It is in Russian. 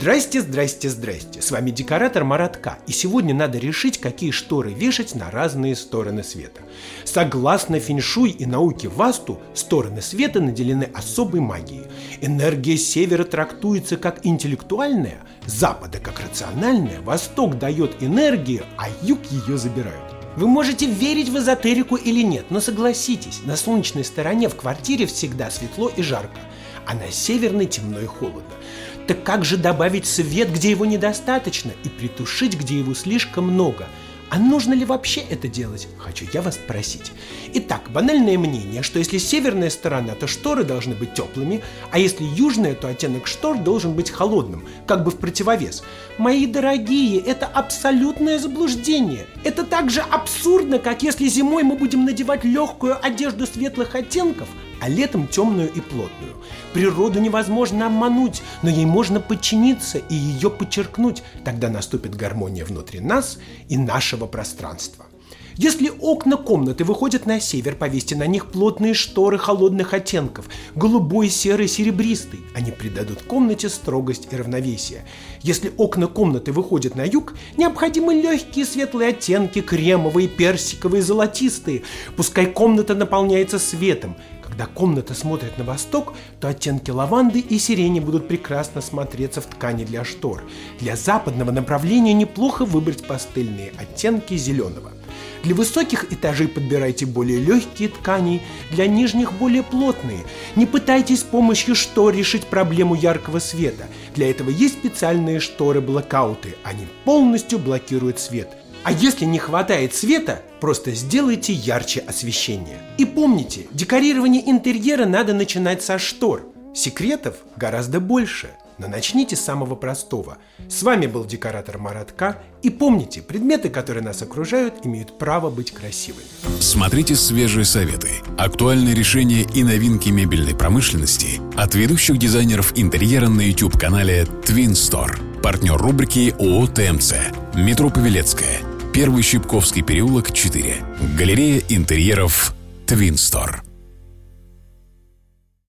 Здрасте, здрасте, здрасте. С вами декоратор Маратка. И сегодня надо решить, какие шторы вешать на разные стороны света. Согласно феншуй и науке Васту, стороны света наделены особой магией. Энергия севера трактуется как интеллектуальная, запада как рациональная, восток дает энергию, а юг ее забирают. Вы можете верить в эзотерику или нет, но согласитесь, на солнечной стороне в квартире всегда светло и жарко, а на северной темно и холодно. Так как же добавить свет, где его недостаточно, и притушить, где его слишком много? А нужно ли вообще это делать? Хочу я вас спросить. Итак, банальное мнение, что если северная сторона, то шторы должны быть теплыми, а если южная, то оттенок штор должен быть холодным, как бы в противовес. Мои дорогие, это абсолютное заблуждение. Это так же абсурдно, как если зимой мы будем надевать легкую одежду светлых оттенков, а летом темную и плотную. Природу невозможно обмануть, но ей можно подчиниться и ее подчеркнуть. Тогда наступит гармония внутри нас и нашего пространства. Если окна комнаты выходят на север, повесьте на них плотные шторы холодных оттенков, голубой, серый, серебристый. Они придадут комнате строгость и равновесие. Если окна комнаты выходят на юг, необходимы легкие светлые оттенки, кремовые, персиковые, золотистые. Пускай комната наполняется светом. Когда комната смотрит на восток, то оттенки лаванды и сирени будут прекрасно смотреться в ткани для штор. Для западного направления неплохо выбрать пастельные оттенки зеленого. Для высоких этажей подбирайте более легкие ткани, для нижних более плотные. Не пытайтесь с помощью штор решить проблему яркого света. Для этого есть специальные шторы-блокауты. Они полностью блокируют свет. А если не хватает света, просто сделайте ярче освещение. И помните, декорирование интерьера надо начинать со штор. Секретов гораздо больше – но начните с самого простого. С вами был декоратор Маратка. И помните, предметы, которые нас окружают, имеют право быть красивыми. Смотрите свежие советы, актуальные решения и новинки мебельной промышленности от ведущих дизайнеров интерьера на YouTube-канале Twin Store. Партнер рубрики ООО ТМЦ. Метро Павелецкая. Первый Щипковский переулок, 4. Галерея интерьеров Twin Store.